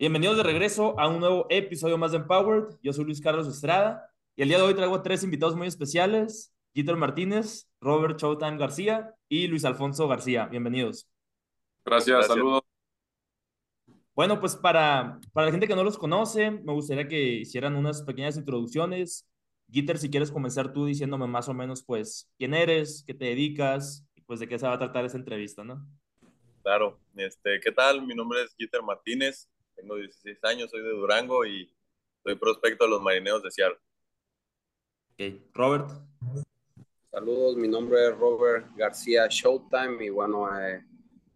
Bienvenidos de regreso a un nuevo episodio más de Empowered. Yo soy Luis Carlos Estrada y el día de hoy traigo tres invitados muy especiales: Jeter Martínez, Robert Showtime García y Luis Alfonso García. Bienvenidos. Gracias, saludos. Bueno, pues para, para la gente que no los conoce, me gustaría que hicieran unas pequeñas introducciones. Jeter, si quieres comenzar tú diciéndome más o menos, pues, quién eres, qué te dedicas y pues de qué se va a tratar esa entrevista, ¿no? Claro, este, ¿qué tal? Mi nombre es Jeter Martínez, tengo 16 años, soy de Durango y soy prospecto de los marineros de Seattle. Ok, Robert. Saludos, mi nombre es Robert García Showtime y bueno, eh,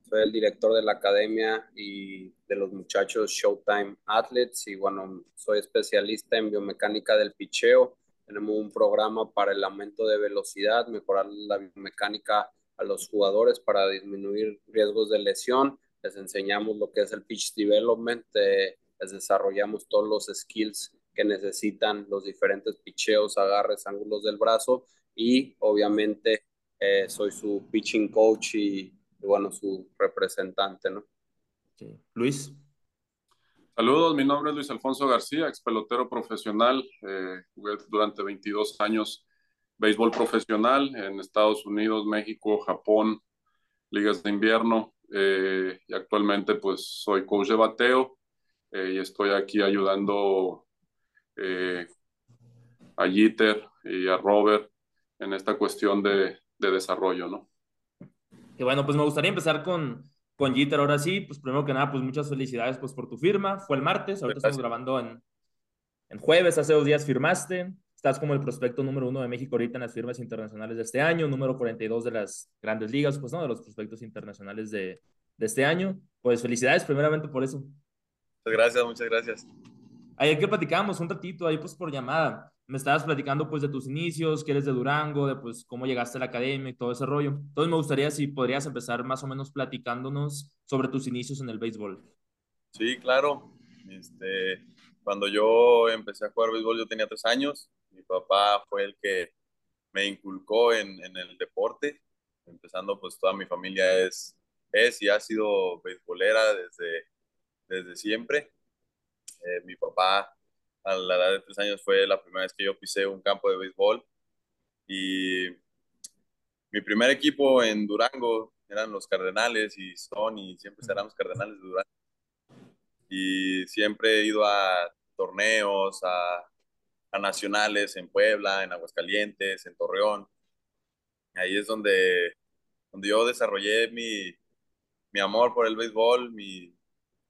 soy el director de la academia y de los muchachos Showtime Athletes y bueno, soy especialista en biomecánica del picheo. Tenemos un programa para el aumento de velocidad, mejorar la biomecánica a los jugadores para disminuir riesgos de lesión les enseñamos lo que es el pitch development, eh, les desarrollamos todos los skills que necesitan los diferentes picheos, agarres, ángulos del brazo y obviamente eh, soy su pitching coach y, bueno, su representante, ¿no? Luis. Saludos, mi nombre es Luis Alfonso García, ex pelotero profesional, eh, jugué durante 22 años béisbol profesional en Estados Unidos, México, Japón, ligas de invierno, eh, y actualmente pues soy coach de bateo eh, y estoy aquí ayudando eh, a Jeter y a Robert en esta cuestión de, de, desarrollo, ¿no? Y bueno, pues me gustaría empezar con, con Jeter ahora sí, pues primero que nada, pues muchas felicidades pues por tu firma, fue el martes, ahorita estamos grabando en, en jueves, hace dos días firmaste, Estás como el prospecto número uno de México ahorita en las firmas internacionales de este año, número 42 de las grandes ligas, pues no, de los prospectos internacionales de, de este año. Pues felicidades primeramente por eso. Muchas gracias, muchas gracias. Ayer que platicábamos un ratito ahí pues por llamada, me estabas platicando pues de tus inicios, que eres de Durango, de pues cómo llegaste a la academia y todo ese rollo. Entonces me gustaría si podrías empezar más o menos platicándonos sobre tus inicios en el béisbol. Sí, claro. Este, cuando yo empecé a jugar béisbol yo tenía tres años papá fue el que me inculcó en, en, el deporte, empezando pues toda mi familia es, es y ha sido beisbolera desde, desde siempre. Eh, mi papá a la edad de tres años fue la primera vez que yo pisé un campo de béisbol y mi primer equipo en Durango eran los Cardenales y son y siempre serán los Cardenales de Durango. Y siempre he ido a torneos, a nacionales en Puebla, en Aguascalientes, en Torreón. Ahí es donde, donde yo desarrollé mi, mi amor por el béisbol, mi,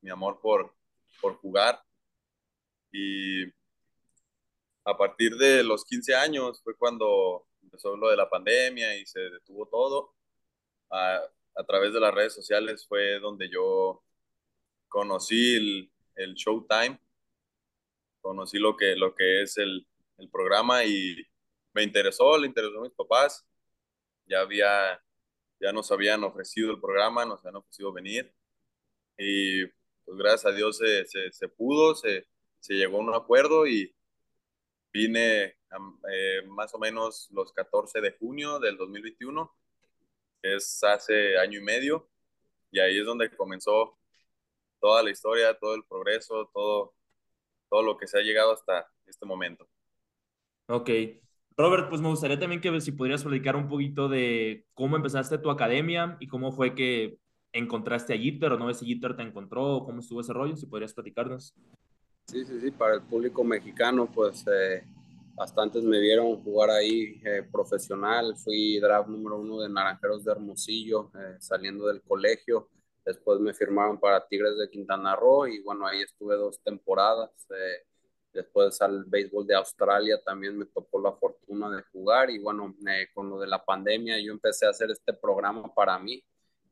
mi amor por, por jugar. Y a partir de los 15 años fue cuando empezó lo de la pandemia y se detuvo todo. A, a través de las redes sociales fue donde yo conocí el, el Showtime, conocí lo que, lo que es el, el programa y me interesó, le interesó a mis papás. Ya había, ya nos habían ofrecido el programa, nos habían ofrecido venir y pues gracias a Dios se, se, se pudo, se, se, llegó a un acuerdo y vine eh, más o menos los 14 de junio del 2021, que es hace año y medio, y ahí es donde comenzó toda la historia, todo el progreso, todo, todo lo que se ha llegado hasta este momento. Ok. Robert, pues me gustaría también que si podrías platicar un poquito de cómo empezaste tu academia y cómo fue que encontraste a Jeter o no ves si Jeter te encontró, cómo estuvo ese rollo, si podrías platicarnos. Sí, sí, sí, para el público mexicano, pues eh, bastantes me vieron jugar ahí eh, profesional, fui draft número uno de Naranjeros de Hermosillo, eh, saliendo del colegio, después me firmaron para Tigres de Quintana Roo y bueno, ahí estuve dos temporadas. después al béisbol de Australia también me tocó la fortuna de jugar y bueno, con lo de la pandemia yo empecé a hacer este programa para mí.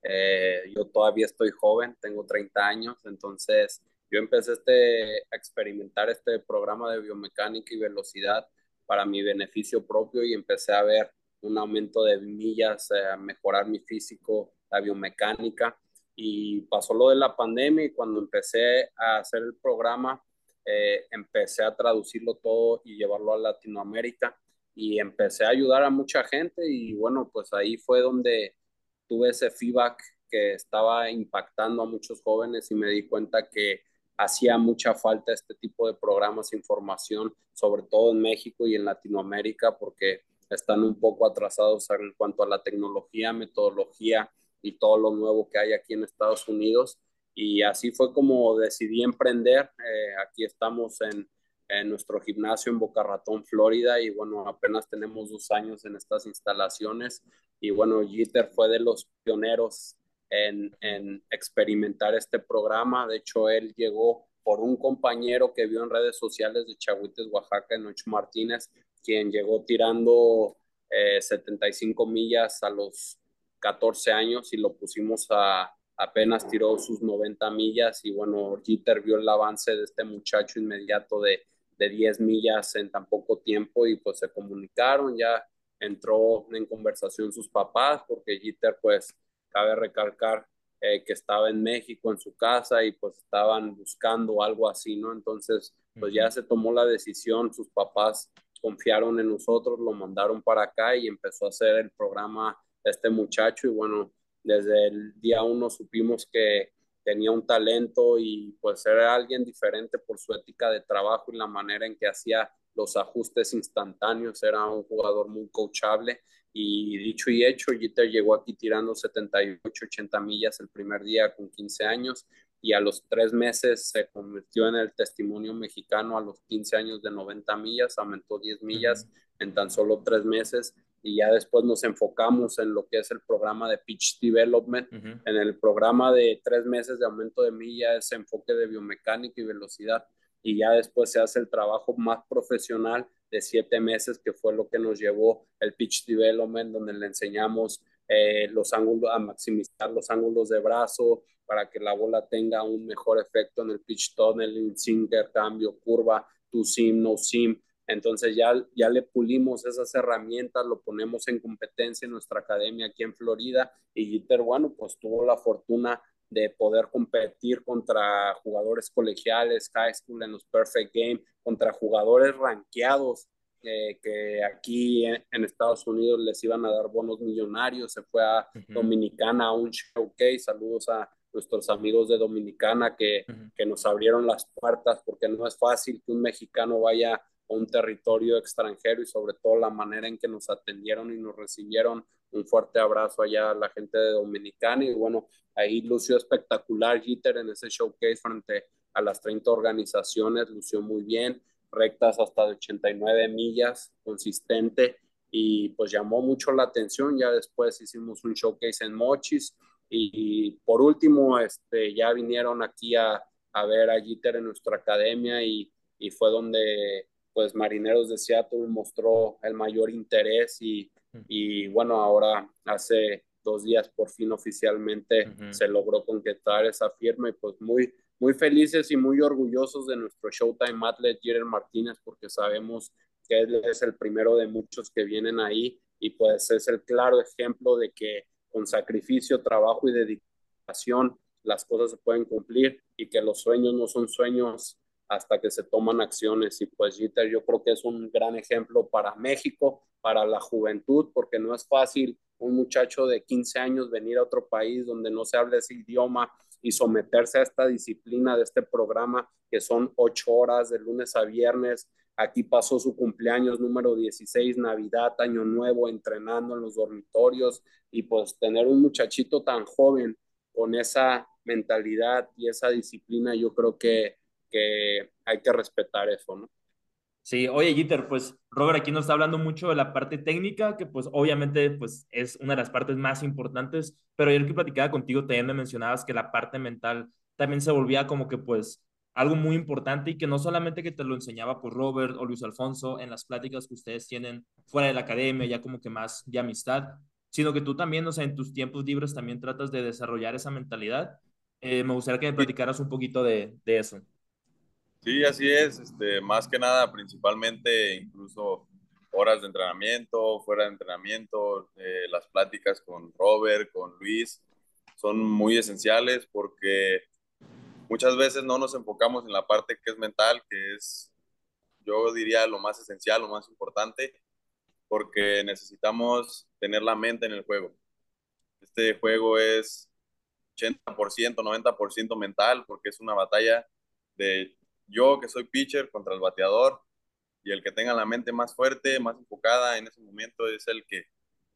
Eh, yo todavía estoy joven, tengo 30 años, entonces yo empecé este, a experimentar este programa de biomecánica y velocidad para mi beneficio propio y empecé a ver un aumento de millas, eh, a mejorar mi físico, la biomecánica. Y pasó lo de la pandemia y cuando empecé a hacer el programa, eh, empecé a traducirlo todo y llevarlo a Latinoamérica y empecé a ayudar a mucha gente y bueno, pues ahí fue donde tuve ese feedback que estaba impactando a muchos jóvenes y me di cuenta que hacía mucha falta este tipo de programas, información, sobre todo en México y en Latinoamérica, porque están un poco atrasados en cuanto a la tecnología, metodología y todo lo nuevo que hay aquí en Estados Unidos. Y así fue como decidí emprender. Eh, aquí estamos en, en, nuestro gimnasio en Boca Ratón, Florida, y bueno, apenas tenemos dos años en estas instalaciones. Y bueno, Jeter fue de los pioneros en, experimentar este programa. De hecho, él llegó por un compañero que vio en redes sociales de Chahuites, Oaxaca, Nocho Martínez, quien llegó tirando 75 eh, millas a los 14 años y lo pusimos a apenas tiró sus 90 millas y bueno, Jeter vio el avance de este muchacho inmediato de, de 10 millas en tan poco tiempo y pues se comunicaron, ya entró en conversación sus papás porque Jeter pues cabe recalcar eh, que estaba en México en su casa y pues estaban buscando algo así, ¿no? Entonces, pues ya se tomó la decisión, sus papás confiaron en nosotros, lo mandaron para acá y empezó a hacer el programa este muchacho y bueno, desde el día uno supimos que tenía un talento y pues era alguien diferente por su ética de trabajo y la manera en que hacía los ajustes instantáneos, era un jugador muy coachable y dicho y hecho, Jeter llegó aquí tirando 78, 80 millas el primer día con 15 años y a los tres meses se convirtió en el testimonio mexicano. A los 15 años de 90 millas, aumentó 10 millas en tan solo tres meses y ya después nos enfocamos en lo que es el programa de Pitch Development. En el programa de tres meses de aumento de millas, ese enfoque de biomecánica y velocidad y ya después se hace el trabajo más profesional de siete meses, que fue lo que nos llevó el pitch development, donde le enseñamos eh, los ángulos, a maximizar los ángulos de brazo para que la bola tenga un mejor efecto en el pitch tunnel, sinker, cambio, curva, to sim, no sim. Entonces ya, ya le pulimos esas herramientas, lo ponemos en competencia en nuestra academia aquí en Florida y Jeter, bueno, pues tuvo la fortuna de poder competir contra jugadores colegiales, high school en los perfect game, contra jugadores rankeados eh, que aquí en, Estados Unidos les iban a dar bonos millonarios. Se fue a Dominicana a un showcase. Saludos a nuestros amigos de Dominicana que, que nos abrieron las puertas porque no es fácil que un mexicano vaya un territorio extranjero y sobre todo la manera en que nos atendieron y nos recibieron. Un fuerte abrazo allá a la gente de Dominicana y bueno, ahí lució espectacular Jeter en ese showcase frente a las 30 organizaciones, lució muy bien, rectas hasta de 89 millas, consistente y pues llamó mucho la atención. Ya después hicimos un showcase en Mochis y, por último este, ya vinieron aquí a, a ver a Jeter en nuestra academia y, y fue donde pues Marineros de Seattle mostró el mayor interés y, y bueno, ahora hace dos días por fin oficialmente se logró concretar esa firma y pues muy, muy felices y muy orgullosos de nuestro Showtime Athlete Jerry Martínez porque sabemos que él es el primero de muchos que vienen ahí y pues es el claro ejemplo de que con sacrificio, trabajo y dedicación las cosas se pueden cumplir y que los sueños no son sueños hasta que se toman acciones. Y pues Jeter yo creo que es un gran ejemplo para México, para la juventud, porque no es fácil un muchacho de 15 años venir a otro país donde no se habla ese idioma y someterse a esta disciplina de este programa que son ocho horas de lunes a viernes. Aquí pasó su cumpleaños número 16, Navidad, Año Nuevo, entrenando en los dormitorios y pues tener un muchachito tan joven con esa mentalidad y esa disciplina, yo creo que que hay que respetar eso, ¿no? Sí, oye, Jeter, pues Robert aquí nos está hablando mucho de la parte técnica, que pues obviamente pues es una de las partes más importantes, pero ayer que platicaba contigo también me mencionabas que la parte mental también se volvía como que pues algo muy importante y que no solamente que te lo enseñaba por Robert o Luis Alfonso en las pláticas que ustedes tienen fuera de la academia, ya como que más de amistad, sino que tú también, o sea, en tus tiempos libres también tratas de desarrollar esa mentalidad. Eh, me gustaría que me platicaras un poquito de, de, eso. Sí, así es. Este, más que nada, principalmente incluso horas de entrenamiento, fuera de entrenamiento, eh, las pláticas con Robert, con Luis, son muy esenciales porque muchas veces no nos enfocamos en la parte que es mental, que es, yo diría, lo más esencial, lo más importante, porque necesitamos tener la mente en el juego. Este juego es 80%, 90% mental, porque es una batalla de yo que soy pitcher contra el bateador, y el que tenga la mente más fuerte, más enfocada en ese momento es el que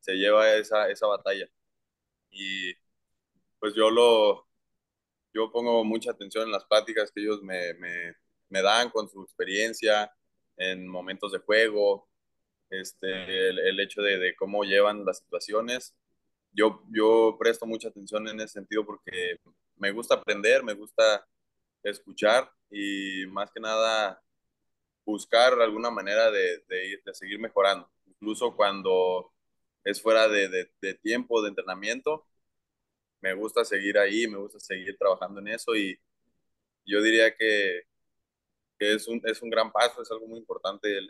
se lleva esa, esa batalla. Y pues yo lo, yo pongo mucha atención en las pláticas que ellos me, me, dan con su experiencia en momentos de juego, este, el, hecho de, de, cómo llevan las situaciones. Yo, yo presto mucha atención en ese sentido porque me gusta aprender, me gusta escuchar y más que nada buscar alguna manera de, de, de seguir mejorando. Incluso cuando es fuera de, de, tiempo de entrenamiento, me gusta seguir ahí, me gusta seguir trabajando en eso y yo diría que, que es, un, es un gran paso, es algo muy importante el,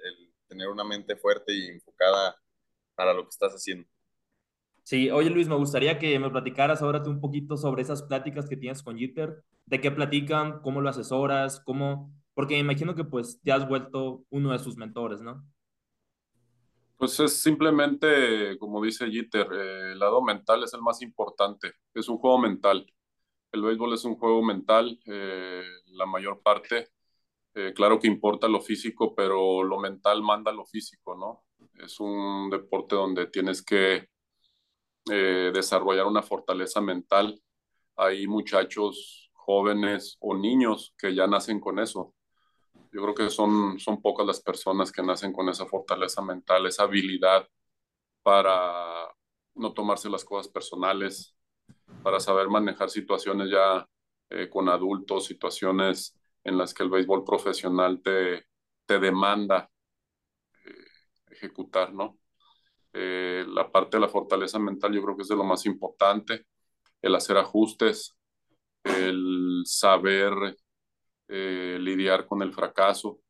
tener una mente fuerte y enfocada para lo que estás haciendo. Sí, oye Luis, me gustaría que me platicaras ahora tú un poquito sobre esas pláticas que tienes con Jeter, de qué platican, cómo lo asesoras, cómo, porque me imagino que pues te has vuelto uno de sus mentores, ¿no? Pues es simplemente, como dice Jeter, eh, el lado mental es el más importante. Es un juego mental. El béisbol es un juego mental, eh, la mayor parte. Eh, claro que importa lo físico, pero lo mental manda lo físico, ¿no? Es un deporte donde tienes que desarrollar una fortaleza mental. Hay muchachos jóvenes o niños que ya nacen con eso. Yo creo que son, son pocas las personas que nacen con esa fortaleza mental, esa habilidad para no tomarse las cosas personales, para saber manejar situaciones ya eh, con adultos, situaciones en las que el béisbol profesional te, te demanda eh, ejecutar, ¿no? Eh, la parte de la fortaleza mental yo creo que es de lo más importante, el hacer ajustes, el saber eh, lidiar con el fracaso.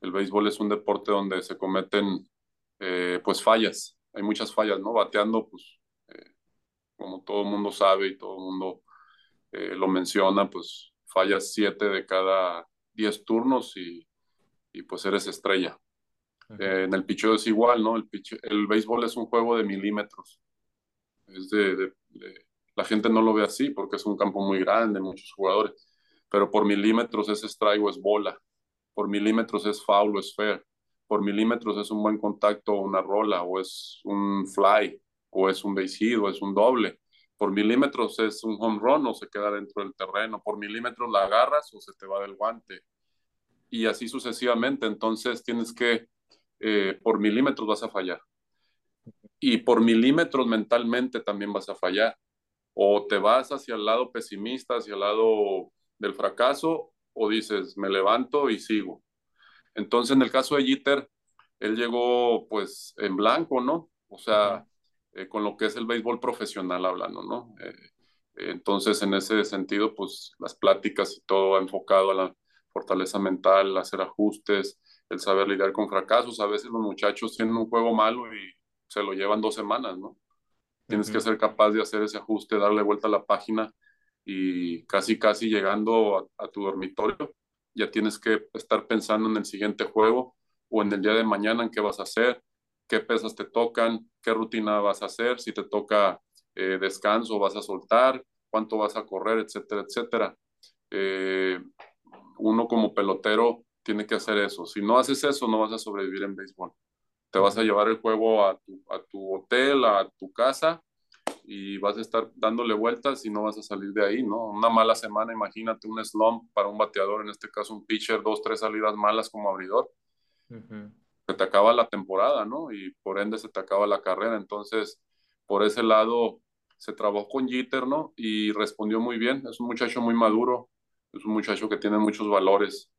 El béisbol es un deporte donde se cometen eh, pues fallas, hay muchas fallas, ¿no? Bateando, pues como todo el mundo sabe y todo mundo lo menciona, pues fallas siete de cada diez turnos y, y pues eres estrella. En el picheo es igual, ¿no? El, el béisbol es un juego de milímetros. Es de, la gente no lo ve así porque es un campo muy grande, muchos jugadores pero por milímetros es strike o es bola, por milímetros es foul o es fair, por milímetros es un buen contacto o una rola, o es un fly, o es un base hit, o es un doble. Por milímetros es un home run o se queda dentro del terreno. Por milímetros la agarras o se te va del guante. Y así sucesivamente. Entonces tienes que, eh, por milímetros vas a fallar. Y por milímetros mentalmente también vas a fallar. O te vas hacia el lado pesimista, hacia el lado del fracaso o dices, me levanto y sigo. Entonces, en el caso de Jeter, él llegó pues en blanco, ¿no? O sea, eh, con lo que es el béisbol profesional hablando, ¿no? Eh, entonces, en ese sentido, pues las pláticas y todo enfocado a la fortaleza mental, hacer ajustes, el saber lidiar con fracasos. A veces los muchachos tienen un juego malo y se lo llevan dos semanas, ¿no? Tienes que ser capaz de hacer ese ajuste, darle vuelta a la página y casi, casi llegando a, tu dormitorio, ya tienes que estar pensando en el siguiente juego o en el día de mañana en qué vas a hacer, qué pesas te tocan, qué rutina vas a hacer, si te toca eh, descanso, vas a soltar, cuánto vas a correr, etcétera, etcétera. Eh, uno como pelotero tiene que hacer eso. Si no haces eso, no vas a sobrevivir en béisbol. Te vas a llevar el juego a tu, a tu hotel, a tu casa, y vas a estar dándole vueltas y no vas a salir de ahí, ¿no? Una mala semana, imagínate un slump para un bateador, en este caso un pitcher, dos, tres salidas malas como abridor. Se te acaba la temporada, ¿no? Y por ende se te acaba la carrera. Entonces, por ese lado, se trabajó con Jeter, ¿no? Y respondió muy bien. Es un muchacho muy maduro, Es un muchacho que tiene muchos valores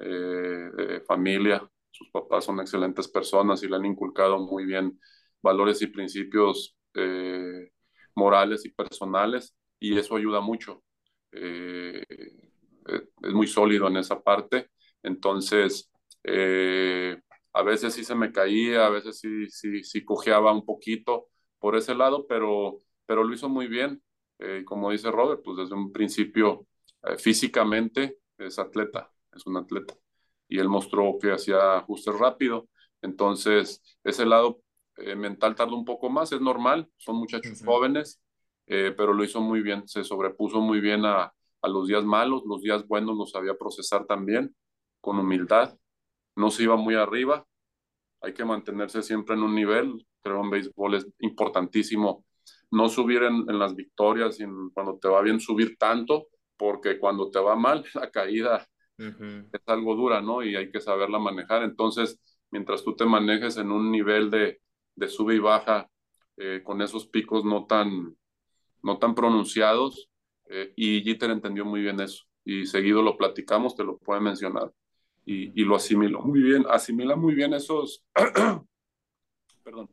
eh, de familia. Sus papás son excelentes personas y le han inculcado muy bien valores y principios eh, morales y personales y eso ayuda mucho. Eh, es muy sólido en esa parte. Entonces, a veces sí se me caía, a veces sí, sí, sí cojeaba un poquito por ese lado, pero, pero lo hizo muy bien. Eh, como dice Robert, pues desde un principio eh, físicamente es atleta, es un atleta. Y él mostró que hacía ajustes rápido. Entonces, ese lado eh, mental tarda un poco más, es normal, son muchachos jóvenes, pero lo hizo muy bien, se sobrepuso muy bien a, a los días malos, los días buenos los sabía procesar también, con humildad. No se iba muy arriba, hay que mantenerse siempre en un nivel. Creo en béisbol es importantísimo no subir en, las victorias y cuando te va bien subir tanto, porque cuando te va mal, la caída es algo dura, ¿no? Y hay que saberla manejar. Entonces, mientras tú te manejes en un nivel de, de sube y baja, eh, con esos picos no tan, no tan pronunciados, eh, y Jeter entendió muy bien eso. Y seguido lo platicamos, te lo puede mencionar. Y, y lo asimiló muy bien, asimila muy bien esos, perdón,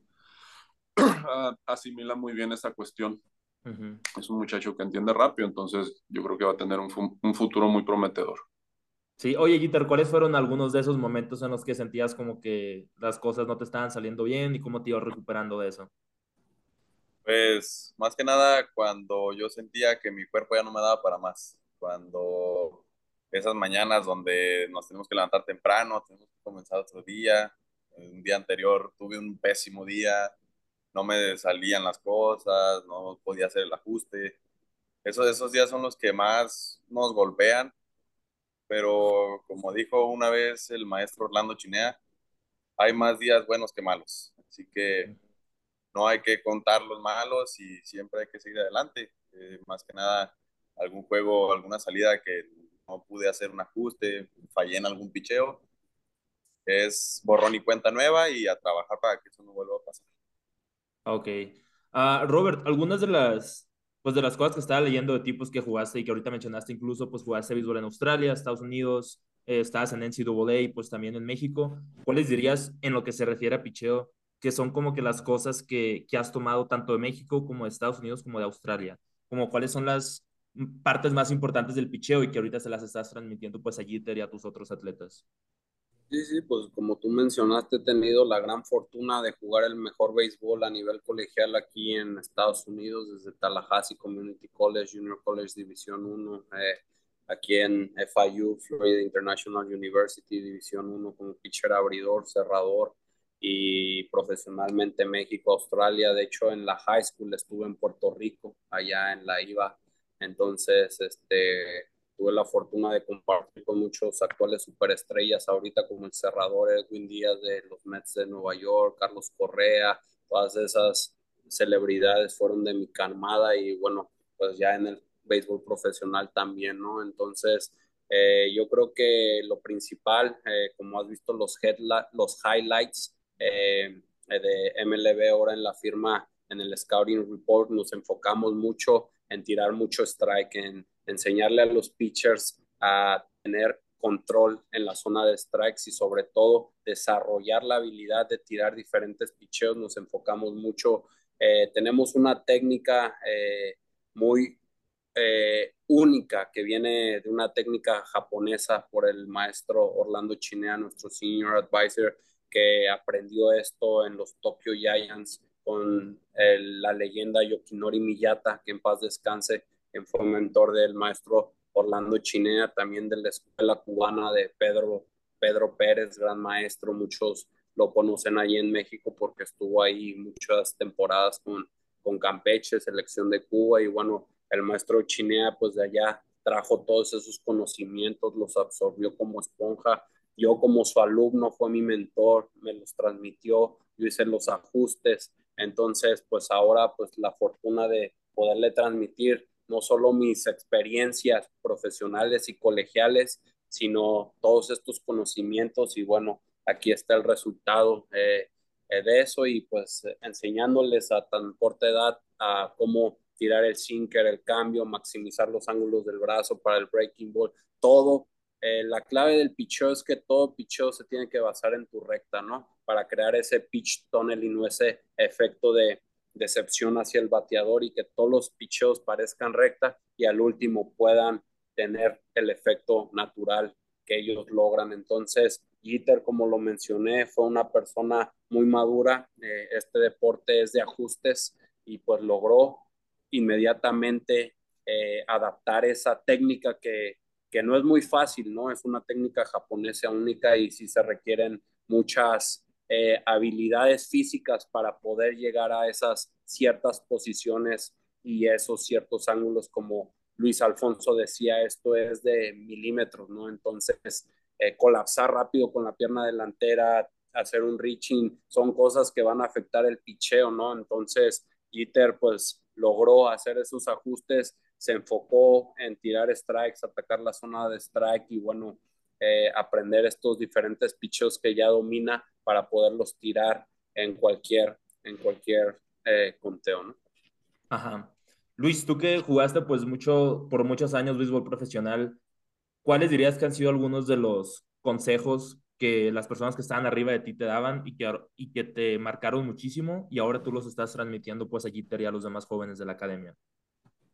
asimila muy bien esa cuestión. Es un muchacho que entiende rápido, entonces yo creo que va a tener un, un futuro muy prometedor. Sí, oye, Gitter, ¿cuáles fueron algunos de esos momentos en los que sentías como que las cosas no te estaban saliendo bien y cómo te ibas recuperando de eso? Pues más que nada cuando yo sentía que mi cuerpo ya no me daba para más, cuando esas mañanas donde nos tenemos que levantar temprano, tenemos que comenzar otro día, un día anterior tuve un pésimo día, no me salían las cosas, no podía hacer el ajuste. Esos, esos días son los que más nos golpean, pero como dijo una vez el maestro Orlando Chinea, hay más días buenos que malos, así que no hay que contar los malos y siempre hay que seguir adelante. Eh, más que nada, algún juego, alguna salida que no pude hacer un ajuste, fallé en algún picheo, es borrón y cuenta nueva y a trabajar para que eso no vuelva a pasar. Ok. Uh, Robert, algunas de las, pues de las cosas que estaba leyendo de tipos que jugaste y que ahorita mencionaste, incluso pues jugaste béisbol en Australia, Estados Unidos, eh, estabas en NCAA pues también en México. ¿Cuáles dirías en lo que se refiere a picheo que son como que las cosas que, que has tomado tanto de México como de Estados Unidos como de Australia? Como cuáles son las partes más importantes del picheo y que ahorita se las estás transmitiendo pues a Jeter y a tus otros atletas? Sí, sí, pues como tú mencionaste, he tenido la gran fortuna de jugar el mejor béisbol a nivel colegial aquí en Estados Unidos, desde Tallahassee Community College, Junior College División 1, eh, aquí en FIU, Florida International University División 1, como pitcher abridor, cerrador y profesionalmente México, Australia. De hecho, en la high school estuve en Puerto Rico, allá en la IVA. Entonces, este tuve la fortuna de compartir con muchos actuales superestrellas ahorita como el cerrador Edwin Díaz de los Mets de Nueva York, Carlos Correa, todas esas celebridades fueron de mi carmada y bueno, pues ya en el béisbol profesional también, ¿no? Entonces, eh, yo creo que lo principal, eh, como has visto los, los highlights eh, de MLB ahora en la firma, en el Scouting Report, nos enfocamos mucho en tirar mucho strike, en enseñarle a los pitchers a tener control en la zona de strikes y sobre todo desarrollar la habilidad de tirar diferentes picheos. Nos enfocamos mucho, eh, tenemos una técnica eh, muy eh, única que viene de una técnica japonesa por el maestro Orlando Chinea, nuestro senior advisor, que aprendió esto en los Tokyo Giants con la leyenda Yokinori Miyata, que en paz descanse fue mentor del maestro Orlando Chinea, también de la escuela cubana de Pedro, Pedro Pérez, gran maestro, muchos lo conocen ahí en México porque estuvo ahí muchas temporadas con, con Campeche, selección de Cuba, y bueno, el maestro Chinea pues de allá trajo todos esos conocimientos, los absorbió como esponja, yo como su alumno fue mi mentor, me los transmitió, yo hice los ajustes, entonces pues ahora pues la fortuna de poderle transmitir no solo mis experiencias profesionales y colegiales, sino todos estos conocimientos y bueno, aquí está el resultado eh, eh, de eso y pues enseñándoles a tan corta edad a cómo tirar el sinker, el cambio, maximizar los ángulos del brazo para el breaking ball, todo. Eh, la clave del pitch es que todo pitch se tiene que basar en tu recta, ¿no? Para crear ese pitch tunnel y no ese efecto de decepción hacia el bateador y que todos los picheos parezcan recta y al último puedan tener el efecto natural que ellos logran. Entonces, Jeter, como lo mencioné, fue una persona muy madura. Eh, este deporte es de ajustes y pues logró inmediatamente eh, adaptar esa técnica que, que no es muy fácil, ¿no? Es una técnica japonesa única y sí se requieren muchas eh, habilidades físicas para poder llegar a esas ciertas posiciones y esos ciertos ángulos como Luis Alfonso decía, esto es de milímetros, ¿no? Entonces, eh, colapsar rápido con la pierna delantera, hacer un reaching, son cosas que van a afectar el picheo, ¿no? Entonces, Jeter pues logró hacer esos ajustes, se enfocó en tirar strikes, atacar la zona de strike y bueno, eh, aprender estos diferentes picheos que ya domina para poderlos tirar en cualquier, en cualquier eh, conteo, ¿no? Ajá. Luis, tú que jugaste pues mucho, por muchos años béisbol profesional, ¿cuáles dirías que han sido algunos de los consejos que las personas que estaban arriba de ti te daban y que, y que te marcaron muchísimo y ahora tú los estás transmitiendo pues a Jeter y a los demás jóvenes de la academia?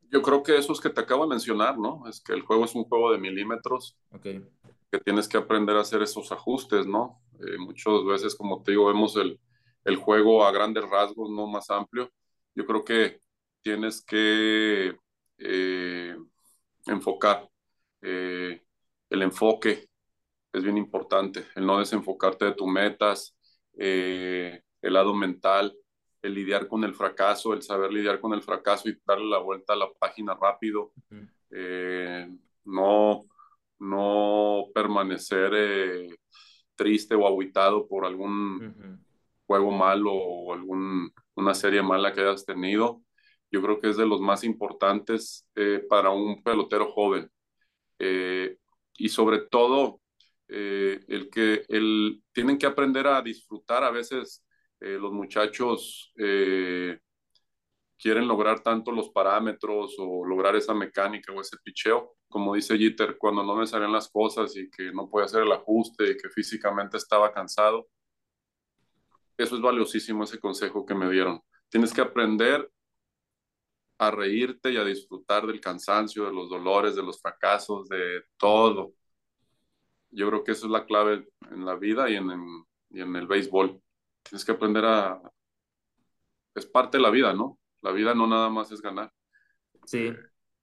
Yo creo que esos que te acabo de mencionar, ¿no? Es que el juego es un juego de milímetros. Okay. Que tienes que aprender a hacer esos ajustes, ¿no? Eh, muchas veces, como te digo, vemos el, el juego a grandes rasgos, no más amplio. Yo creo que tienes que eh, enfocar. Eh, el enfoque es bien importante, el no desenfocarte de tus metas, eh, el lado mental, el lidiar con el fracaso, el saber lidiar con el fracaso y darle la vuelta a la página rápido, no, no permanecer triste o aguitado por algún juego malo o alguna serie mala que hayas tenido yo creo que es de los más importantes eh, para un pelotero joven. Eh, y sobre todo, eh, el que el, tienen que aprender a disfrutar. A veces los muchachos quieren lograr tanto los parámetros o lograr esa mecánica o ese picheo. Como dice Jeter, cuando no me salen las cosas y que no puede hacer el ajuste y que físicamente estaba cansado. Eso es valiosísimo, ese consejo que me dieron. Tienes que aprender a reírte y a disfrutar del cansancio, de los dolores, de los fracasos, de todo. Yo creo que eso es la clave en la vida y en, en el béisbol. Tienes que aprender a... Es parte de la vida, ¿no? La vida no nada más es ganar. Sí. Eh,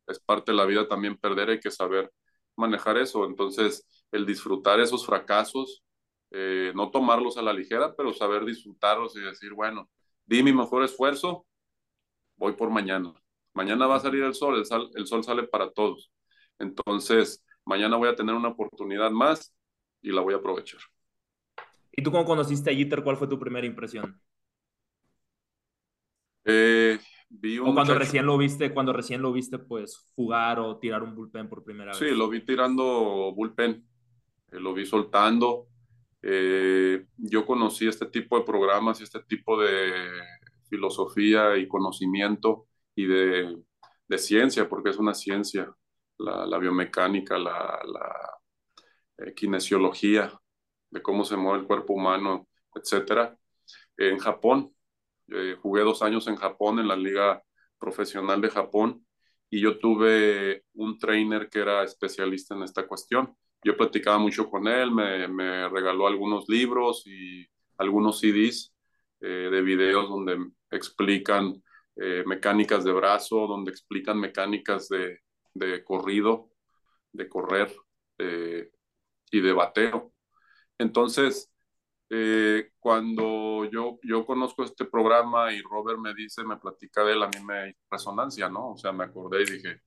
es parte de la vida también perder, hay que saber manejar eso. Entonces, el disfrutar esos fracasos, eh, no tomarlos a la ligera, pero saber disfrutarlos y decir, bueno, di mi mejor esfuerzo, voy por mañana. Mañana va a salir el sol, el, sol sale para todos. Entonces, mañana voy a tener una oportunidad más y la voy a aprovechar. ¿Y tú cómo conociste a Jeter? ¿Cuál fue tu primera impresión? Eh, vi un o cuando recién lo viste, cuando recién lo viste, pues jugar o tirar un bullpen por primera vez. Sí, lo vi tirando bullpen, eh, lo vi soltando. Eh, yo conocí este tipo de programas y este tipo de filosofía y conocimiento y de, de ciencia, porque es una ciencia, la, la biomecánica, la, la eh, kinesiología, de cómo se mueve el cuerpo humano, etcétera. En Japón, eh, jugué dos años en Japón, en la liga profesional de Japón, y yo tuve un trainer que era especialista en esta cuestión. Yo platicaba mucho con él, me, me regaló algunos libros y algunos CDs eh, de videos donde explican eh, mecánicas de brazo, donde explican mecánicas de, de corrido, de correr eh, y de bateo. Entonces, eh, cuando yo, yo conozco este programa y Robert me dice, me platica de él, a mí me resonancia, ¿no? O sea, me acordé y dije,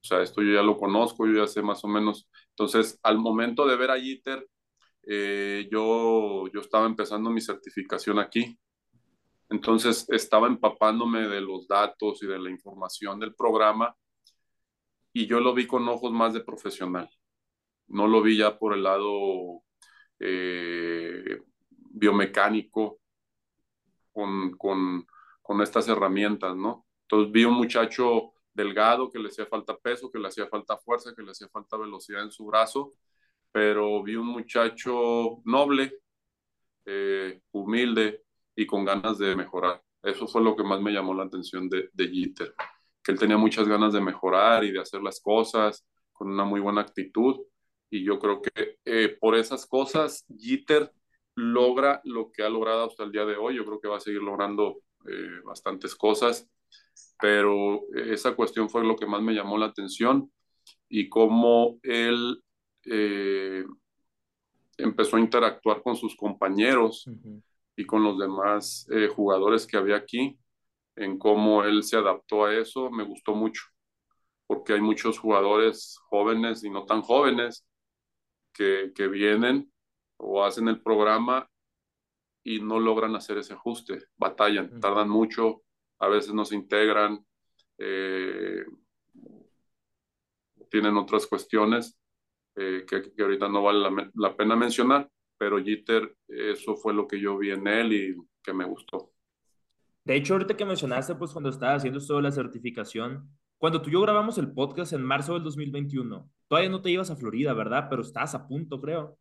o sea, esto yo ya lo conozco, yo ya sé más o menos. Entonces, al momento de ver a Jeter, yo, yo estaba empezando mi certificación aquí entonces estaba empapándome de los datos y de la información del programa y yo lo vi con ojos más de profesional. No lo vi ya por el lado eh, biomecánico con, con, con, estas herramientas, ¿no? Entonces vi un muchacho delgado que le hacía falta peso, que le hacía falta fuerza, que le hacía falta velocidad en su brazo, pero vi un muchacho noble, eh, humilde y con ganas de mejorar. Eso fue lo que más me llamó la atención de, de Jeter, que él tenía muchas ganas de mejorar y de hacer las cosas con una muy buena actitud. Y yo creo que eh, por esas cosas, Jeter logra lo que ha logrado hasta el día de hoy. Yo creo que va a seguir logrando eh, bastantes cosas, pero esa cuestión fue lo que más me llamó la atención y cómo él eh, empezó a interactuar con sus compañeros y con los demás eh, jugadores que había aquí, en cómo él se adaptó a eso, me gustó mucho, porque hay muchos jugadores jóvenes y no tan jóvenes que, que vienen o hacen el programa y no logran hacer ese ajuste, batallan, tardan mucho, a veces no se integran, eh, tienen otras cuestiones eh, que, ahorita no vale la, pena mencionar, pero Jeter, eso fue lo que yo vi en él y que me gustó. De hecho, ahorita que mencionaste, pues cuando estaba haciendo esto de la certificación, cuando tú y yo grabamos el podcast en marzo del 2021, todavía no te ibas a Florida, ¿verdad? Pero estabas a punto, creo.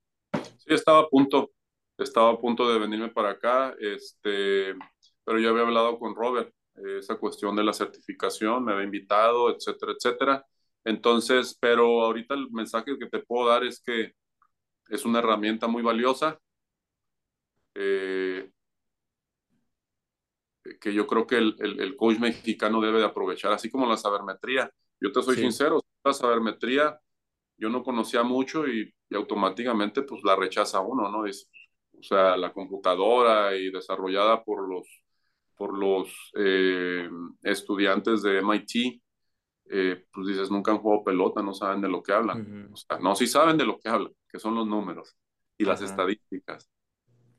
Sí, estaba a punto, estaba a punto de venirme para acá, este, pero yo había hablado con Robert, esa cuestión de la certificación, me había invitado, etcétera, etcétera. Entonces, pero ahorita el mensaje que te puedo dar es que es una herramienta muy valiosa, eh, que yo creo que el, el, coach mexicano debe de aprovechar, así como la sabermetría. Yo te soy sincero, la sabermetría yo no conocía mucho y, y, automáticamente pues la rechaza uno, ¿no? Es, o sea, la computadora y desarrollada por los, por los eh, estudiantes de MIT, eh, pues dices, nunca han jugado pelota, no saben de lo que hablan. O sea, no, sí saben de lo que hablan, que son los números y las estadísticas.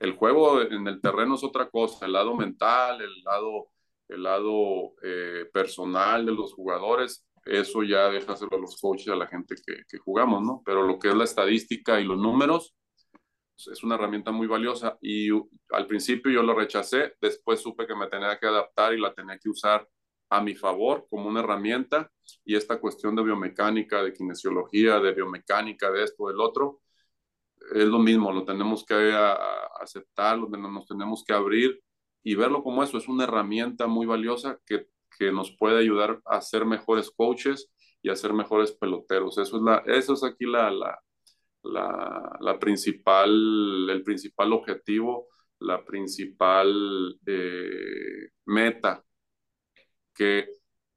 El juego en el terreno es otra cosa, el lado mental, el lado, el lado eh, personal de los jugadores, eso ya déjaselo a los coaches, a la gente que, que, jugamos, ¿no? Pero lo que es la estadística y los números pues, es una herramienta muy valiosa y al principio yo lo rechacé, después supe que me tenía que adaptar y la tenía que usar a mi favor como una herramienta y esta cuestión de biomecánica, de kinesiología, de biomecánica, de esto, del otro, es lo mismo, lo tenemos que aceptar, lo, nos tenemos que abrir y verlo como eso, es una herramienta muy valiosa que, que nos puede ayudar a ser mejores coaches y a ser mejores peloteros. Eso es, la, eso es aquí la, la, la, la principal, el principal objetivo, la principal eh, meta que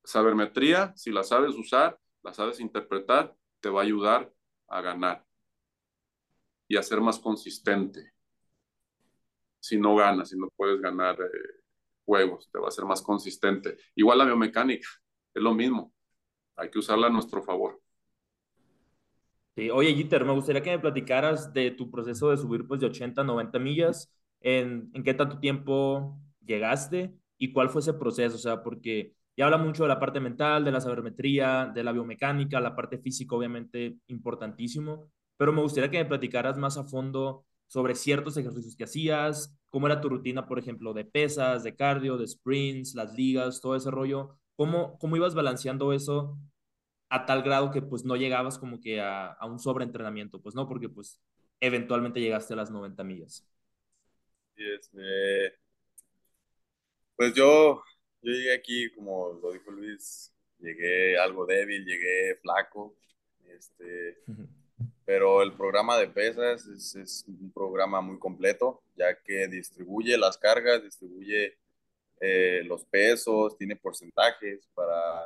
sabermetría, si la sabes usar, la sabes interpretar, te va a ayudar a ganar y a ser más consistente. Si no ganas, si no puedes ganar eh, juegos, te va a ser más consistente. Igual la biomecánica, es lo mismo. Hay que usarla a nuestro favor. Sí. Oye, Jeter, me gustaría que me platicaras de tu proceso de subir pues de 80 a 90 millas. ¿En, en qué tanto tiempo llegaste? y cuál fue ese proceso, o sea, porque ya habla mucho de la parte mental, de la sabermetría, de la biomecánica, la parte física, obviamente, importantísimo, pero me gustaría que me platicaras más a fondo sobre ciertos ejercicios que hacías, cómo era tu rutina, por ejemplo, de pesas, de cardio, de sprints, las ligas, todo ese rollo, cómo, cómo ibas balanceando eso a tal grado que pues no llegabas como que a, a un sobreentrenamiento, pues no, porque pues eventualmente llegaste a las 90 millas. Sí, eh, pues yo, yo llegué aquí, como lo dijo Luis, llegué algo débil, llegué flaco, este, pero el programa de pesas es, es, un programa muy completo, ya que distribuye las cargas, distribuye eh, los pesos, tiene porcentajes para,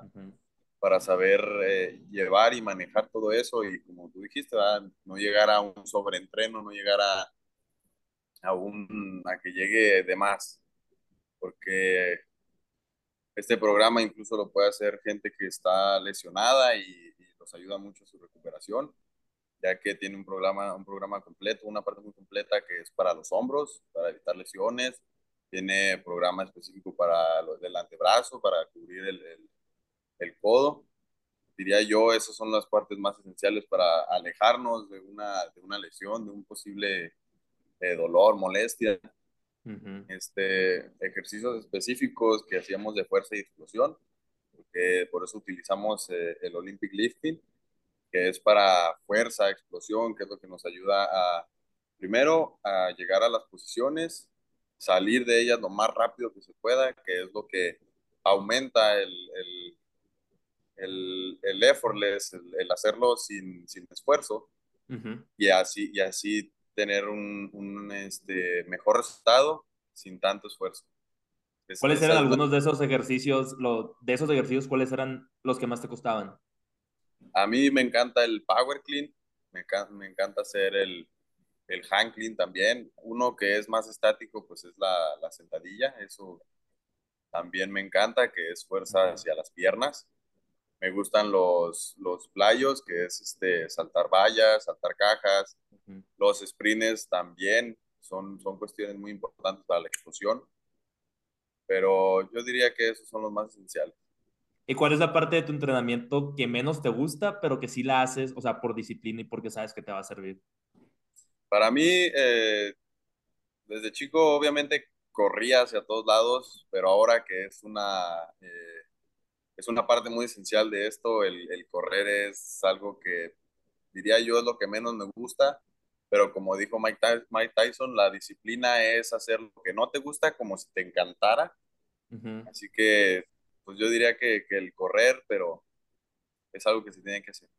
para saber eh, llevar y manejar todo eso. Y como tú dijiste, no llegar a un sobreentreno, no llegar a, a, un, a que llegue de más porque este programa incluso lo puede hacer gente que está lesionada y, y los ayuda mucho a su recuperación, ya que tiene un programa, un programa completo, una parte muy completa que es para los hombros, para evitar lesiones, tiene programa específico para los del antebrazo, para cubrir el, el, el codo. Diría yo, esas son las partes más esenciales para alejarnos de una, de una lesión, de un posible eh, dolor, molestia este, ejercicios específicos que hacíamos de fuerza y explosión, porque por eso utilizamos eh, el Olympic Lifting, que es para fuerza, explosión, que es lo que nos ayuda a, primero, a llegar a las posiciones, salir de ellas lo más rápido que se pueda, que es lo que aumenta el, el, el, el effortless, el, hacerlo sin, sin esfuerzo, y, así, y así tener un, un este, mejor resultado sin tanto esfuerzo. ¿Cuáles eran algunos de esos ejercicios, lo, de esos ejercicios, cuáles eran los que más te costaban? A mí me encanta el power clean, me, me encanta hacer el, el hang clean también. Uno que es más estático, pues es la, la sentadilla, eso también me encanta, que es fuerza hacia las piernas. Me gustan los, los playos, que es este, saltar vallas, saltar cajas. Los sprints también son, son cuestiones muy importantes para la explosión pero yo diría que esos son los más esenciales. ¿Y cuál es la parte de tu entrenamiento que menos te gusta, pero que sí la haces, o sea, por disciplina y porque sabes que te va a servir? Para mí, eh, desde chico, obviamente corría hacia todos lados, pero ahora que es una, eh, es una parte muy esencial de esto, el, el correr es algo que diría yo es lo que menos me gusta, pero como dijo Mike, Tyson, la disciplina es hacer lo que no te gusta como si te encantara. Así que, pues yo diría que, que, el correr, pero es algo que se tiene que hacer.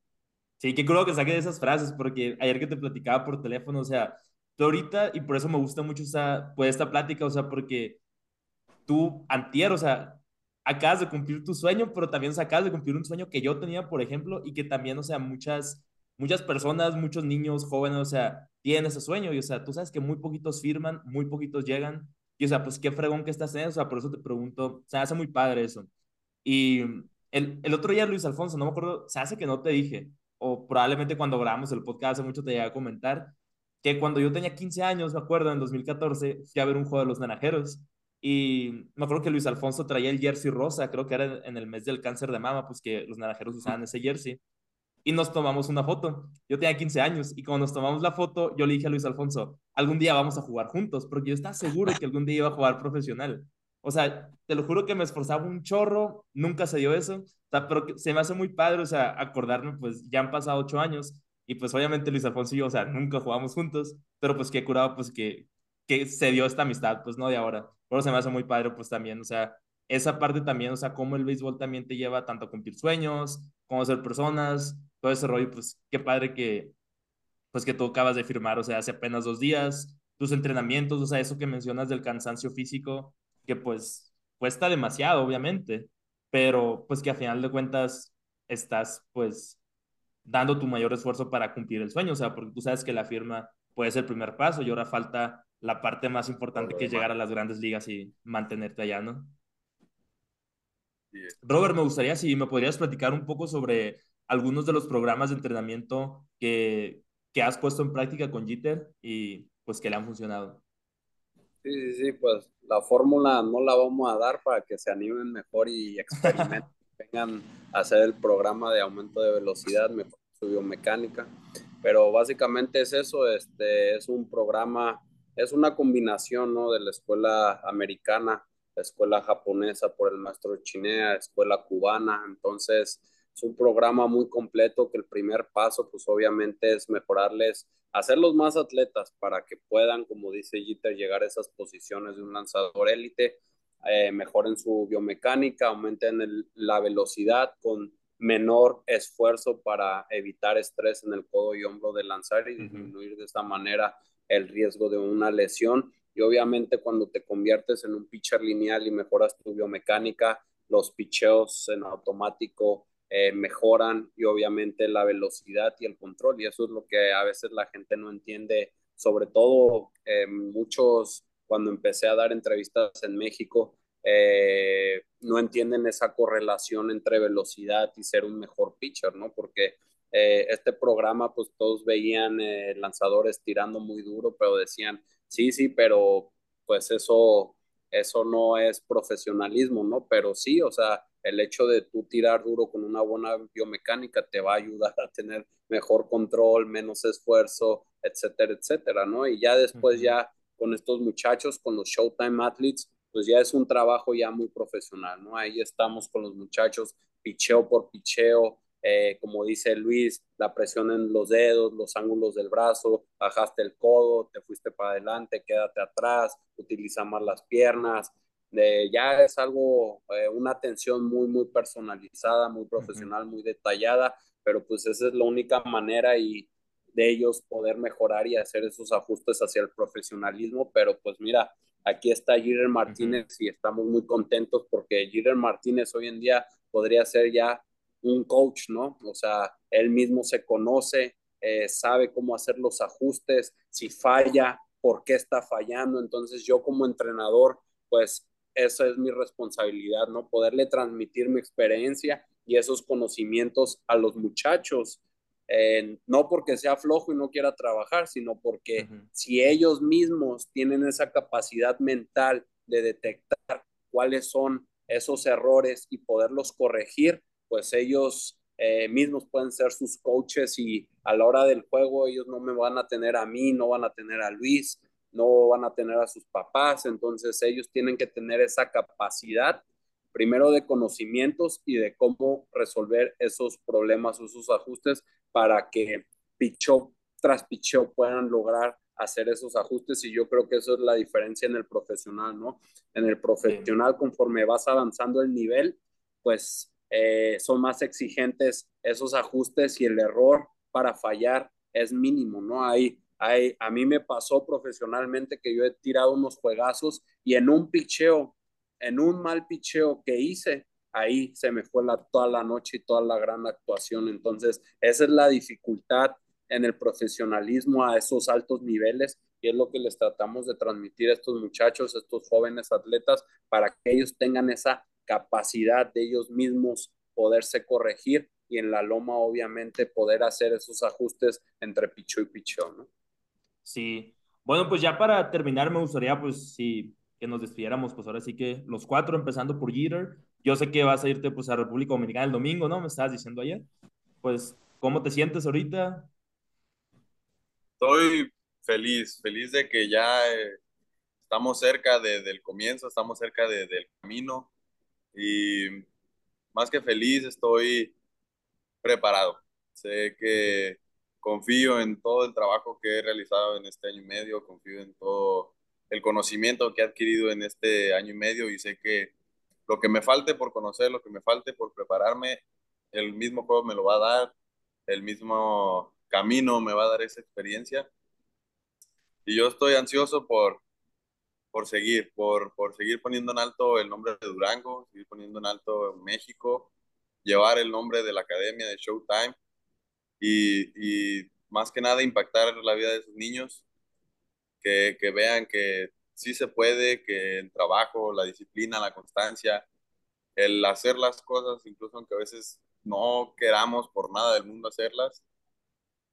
Sí, qué creo que saque de esas frases, porque ayer que te platicaba por teléfono, o sea, tú ahorita, y por eso me gusta mucho esta, pues, esta plática, o sea, porque tú, antier, o sea, acabas de cumplir tu sueño, pero también o acabas de cumplir un sueño que yo tenía, por ejemplo, y que también, o sea, muchas muchas personas, muchos niños, jóvenes, o sea, tienen ese sueño y, o sea, tú sabes que muy poquitos firman, muy poquitos llegan y, o sea, pues qué fregón que estás en eso, o sea, por eso te pregunto, o sea, hace muy padre eso. Y el, el otro día, Luis Alfonso, no me acuerdo, se hace que no te dije, o probablemente cuando grabamos el podcast hace mucho te llegué a comentar, que cuando yo tenía 15 años, me acuerdo, en 2014, fui a ver un juego de los naranjeros y me acuerdo que Luis Alfonso traía el jersey rosa, creo que era en el mes del cáncer de mama, pues que los naranjeros usaban ese jersey y nos tomamos una foto. Yo tenía 15 años y cuando nos tomamos la foto, yo le dije a Luis Alfonso, algún día vamos a jugar juntos, porque yo estaba seguro de que algún día iba a jugar profesional. O sea, te lo juro que me esforzaba un chorro, nunca se dio eso, pero se me hace muy padre, o sea, acordarme, pues ya han pasado ocho años y pues obviamente Luis Alfonso y yo, o sea, nunca jugamos juntos, pero pues qué curado, pues que, que se dio esta amistad, pues no de ahora. Pero se me hace muy padre, pues también, o sea, esa parte también, o sea, cómo el béisbol también te lleva tanto a cumplir sueños, conocer personas, todo ese rollo, pues qué padre que, pues que tú acabas de firmar, o sea, hace apenas dos días, tus entrenamientos, o sea, eso que mencionas del cansancio físico, que pues cuesta demasiado, obviamente, pero pues que a final de cuentas estás pues dando tu mayor esfuerzo para cumplir el sueño, o sea, porque tú sabes que la firma puede ser el primer paso y ahora falta la parte más importante que es llegar a las grandes ligas y mantenerte allá, ¿no? Robert, me gustaría si me podrías platicar un poco sobre algunos de los programas de entrenamiento que, que has puesto en práctica con Jitter y pues que le han funcionado. Sí, sí, sí, pues la fórmula no la vamos a dar para que se animen mejor y experimenten, vengan a hacer el programa de aumento de velocidad, mejor su biomecánica, pero básicamente es eso, este, es un programa, es una combinación, ¿no? De la escuela americana, la escuela japonesa por el maestro Chinea, escuela cubana, entonces es un programa muy completo que el primer paso, pues obviamente es mejorarles, hacerlos más atletas para que puedan, como dice Jeter, llegar a esas posiciones de un lanzador élite, eh, mejoren su biomecánica, aumenten la velocidad con menor esfuerzo para evitar estrés en el codo y hombro de lanzar y disminuir de esta manera el riesgo de una lesión. Y obviamente cuando te conviertes en un pitcher lineal y mejoras tu biomecánica, los picheos en automático eh, mejoran y obviamente la velocidad y el control. Y eso es lo que a veces la gente no entiende, sobre todo eh, muchos cuando empecé a dar entrevistas en México, eh, no entienden esa correlación entre velocidad y ser un mejor pitcher, ¿no? Porque este programa, pues todos veían lanzadores tirando muy duro, pero decían, sí, sí, pero pues eso, eso no es profesionalismo, ¿no? Pero sí, o sea, el hecho de tú tirar duro con una buena biomecánica te va a ayudar a tener mejor control, menos esfuerzo, etcétera, etcétera, ¿no? Y ya después ya con estos muchachos, con los Showtime Athletes, pues ya es un trabajo ya muy profesional, ¿no? Ahí estamos con los muchachos, picheo por picheo, eh, como dice Luis, la presión en los dedos, los ángulos del brazo, bajaste el codo, te fuiste para adelante, quédate atrás, utiliza más las piernas. ya es algo, eh, una atención muy, muy personalizada, muy profesional, muy detallada, pero pues esa es la única manera y de ellos poder mejorar y hacer esos ajustes hacia el profesionalismo. Pero pues mira, aquí está Jirer Martínez y estamos muy contentos porque Jirer Martínez hoy en día podría ser ya un coach, ¿no? O sea, él mismo se conoce, eh, sabe cómo hacer los ajustes, si falla, por qué está fallando. Entonces yo como entrenador, pues esa es mi responsabilidad, ¿no? Poderle transmitir mi experiencia y esos conocimientos a los muchachos. Eh, no porque sea flojo y no quiera trabajar, sino porque si ellos mismos tienen esa capacidad mental de detectar cuáles son esos errores y poderlos corregir, pues ellos eh, mismos pueden ser sus coaches y a la hora del juego ellos no me van a tener a mí, no van a tener a Luis, no van a tener a sus papás, entonces ellos tienen que tener esa capacidad primero de conocimientos y de cómo resolver esos problemas o esos ajustes para que pichó tras pichó puedan lograr hacer esos ajustes y yo creo que eso es la diferencia en el profesional, ¿no? En el profesional, conforme vas avanzando el nivel, pues eh, son más exigentes esos ajustes y el error para fallar es mínimo, ¿no? Hay, hay, a mí me pasó profesionalmente que yo he tirado unos juegazos y en un picheo, en un mal picheo que hice, ahí se me fue la, toda la noche y toda la gran actuación. Entonces, esa es la dificultad en el profesionalismo a esos altos niveles y es lo que les tratamos de transmitir a estos muchachos, a estos jóvenes atletas, para que ellos tengan esa capacidad de ellos mismos poderse corregir y en la loma obviamente poder hacer esos ajustes entre picho y picho, ¿no? Sí. Bueno, pues ya para terminar me gustaría pues sí que nos despidiéramos pues ahora sí que los cuatro empezando por Jeter. Yo sé que vas a irte pues a República Dominicana el domingo, ¿no? Me estabas diciendo ayer. Pues ¿cómo te sientes ahorita? Estoy feliz, feliz de que ya eh, estamos cerca del comienzo, estamos cerca del camino y más que feliz estoy preparado. Sé que confío en todo el trabajo que he realizado en este año y medio, confío en todo el conocimiento que he adquirido en este año y medio y sé que lo que me falte por conocer, lo que me falte por prepararme, el mismo juego me lo va a dar, el mismo camino me va a dar esa experiencia. Y yo estoy ansioso por, por seguir, por, por seguir poniendo en alto el nombre de Durango, seguir poniendo en alto México, llevar el nombre de la academia de Showtime y, y más que nada impactar la vida de esos niños, que, que vean que sí se puede, que el trabajo, la disciplina, la constancia, el hacer las cosas, incluso aunque a veces no queramos por nada del mundo hacerlas,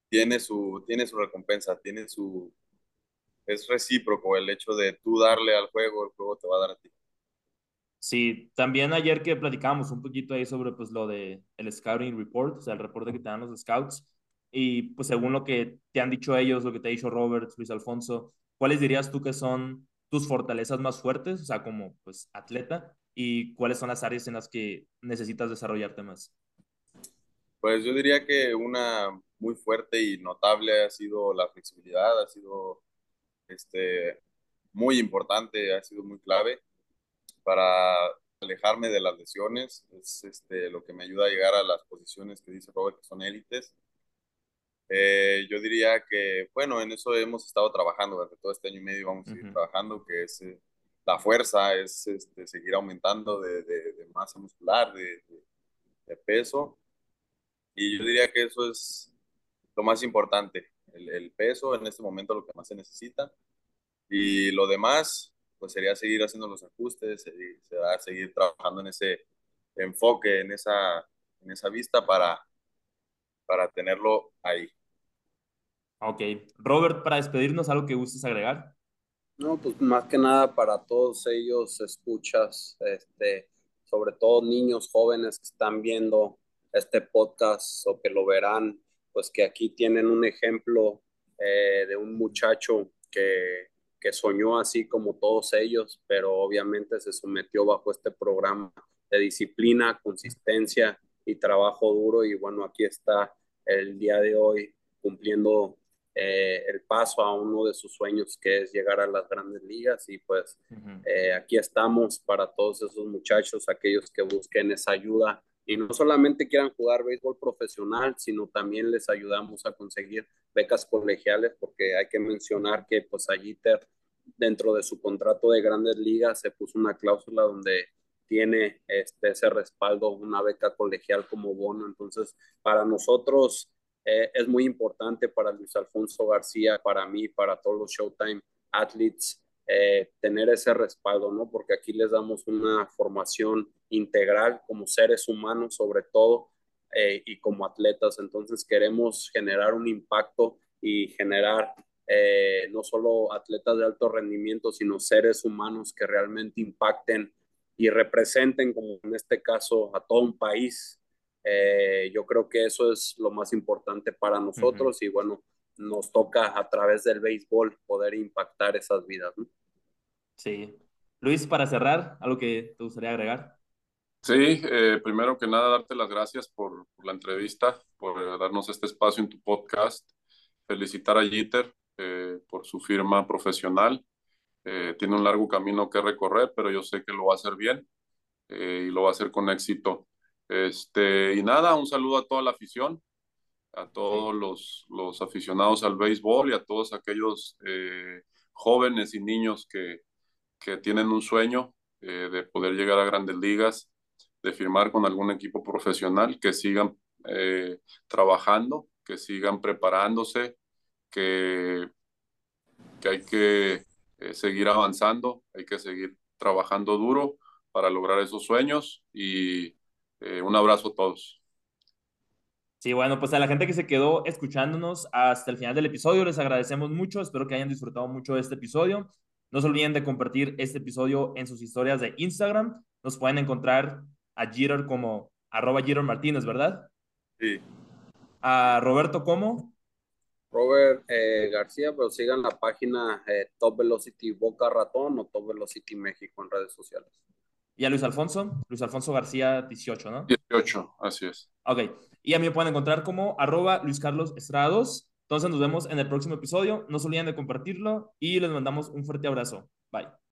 tiene su, tiene su recompensa, tiene su, es recíproco el hecho de tú darle al juego, el juego te va a dar a ti. Sí, también ayer que platicábamos un poquito ahí sobre pues lo de el scouting report, o sea, el reporte que te dan los scouts, y pues según lo que te han dicho ellos, lo que te ha dicho Robert, Luis Alfonso, ¿cuáles dirías tú que son tus fortalezas más fuertes, o sea, como pues atleta, y cuáles son las áreas en las que necesitas desarrollarte más? Pues yo diría que una muy fuerte y notable ha sido la flexibilidad, ha sido este, muy importante, ha sido muy clave para alejarme de las lesiones. Es este, lo que me ayuda a llegar a las posiciones que dice Robert que son élites. Eh, yo diría que, bueno, en eso hemos estado trabajando durante todo este año y medio, vamos a seguir trabajando, que es eh, la fuerza, es este, seguir aumentando de, de, masa muscular, de, de, peso. Y yo diría que eso es lo más importante, el, peso en este momento lo que más se necesita. Y lo demás, pues sería seguir haciendo los ajustes, seguir, seguir trabajando en ese enfoque, en esa, en esa vista para, para tenerlo ahí. Ok. Robert, para despedirnos, ¿algo que gustes agregar? No, pues más que nada para todos ellos, escuchas, este, sobre todo niños jóvenes que están viendo este podcast o que lo verán pues que aquí tienen un ejemplo eh, de un muchacho que, que soñó así como todos ellos, pero obviamente se sometió bajo este programa de disciplina, consistencia y trabajo duro. Y bueno, aquí está el día de hoy cumpliendo eh, el paso a uno de sus sueños que es llegar a las grandes ligas. Y pues eh, aquí estamos para todos esos muchachos, aquellos que busquen esa ayuda y no solamente quieran jugar béisbol profesional, sino también les ayudamos a conseguir becas colegiales porque hay que mencionar que pues allí dentro de su contrato de grandes ligas se puso una cláusula donde tiene este, ese respaldo, una beca colegial como bono. Entonces, para nosotros eh, es muy importante, para Luis Alfonso García, para mí, para todos los Showtime athletes, eh, tener ese respaldo, ¿no? Porque aquí les damos una formación integral como seres humanos, sobre todo, eh, y como atletas. Entonces, queremos generar un impacto y generar no solo atletas de alto rendimiento, sino seres humanos que realmente impacten y representen, como en este caso, a todo un país. Eh, yo creo que eso es lo más importante para nosotros y bueno, nos toca a través del béisbol poder impactar esas vidas. Sí. Luis, para cerrar, ¿algo que te gustaría agregar? Sí, eh, primero que nada, darte las gracias por, la entrevista, por darnos este espacio en tu podcast. Felicitar a Jeter eh, por su firma profesional eh, tiene un largo camino que recorrer, pero yo sé que lo va a hacer bien eh, y lo va a hacer con éxito. Este, y nada, un saludo a toda la afición, a todos los, los aficionados al béisbol y a todos aquellos eh, jóvenes y niños que, que tienen un sueño de poder llegar a grandes ligas, de firmar con algún equipo profesional, que sigan trabajando, que sigan preparándose, que, que hay que eh, seguir avanzando, hay que seguir trabajando duro para lograr esos sueños y eh, un abrazo a todos. Sí, bueno, pues a la gente que se quedó escuchándonos hasta el final del episodio, les agradecemos mucho, espero que hayan disfrutado mucho de este episodio. No se olviden de compartir este episodio en sus historias de Instagram. Nos pueden encontrar a Jeter como arroba Jeter Martínez, ¿verdad? Sí. A Roberto como Robert eh, García, pero sigan la página eh, Top Velocity Boca Ratón o Top Velocity México en redes sociales. ¿Y a Luis Alfonso? Luis Alfonso García 18, ¿no? 18, así es. Ok. Y a mí me pueden encontrar como arroba Luis Carlos Estrados. Entonces nos vemos en el próximo episodio. No se olviden de compartirlo y les mandamos un fuerte abrazo. Bye.